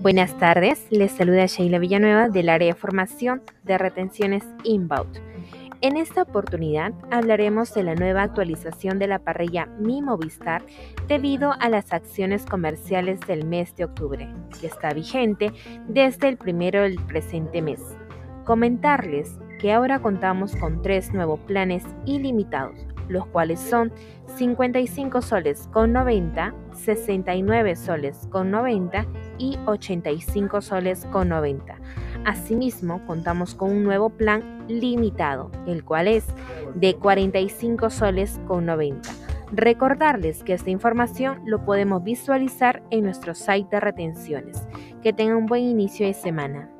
Buenas tardes, les saluda Sheila Villanueva del área de formación de retenciones Inbound. En esta oportunidad hablaremos de la nueva actualización de la parrilla Mi Movistar debido a las acciones comerciales del mes de octubre, que está vigente desde el primero del presente mes. Comentarles que ahora contamos con tres nuevos planes ilimitados, los cuales son 55 soles con 90, 69 soles con 90 y 85 soles con 90. Asimismo, contamos con un nuevo plan limitado, el cual es de 45 soles con 90. Recordarles que esta información lo podemos visualizar en nuestro site de retenciones. Que tengan un buen inicio de semana.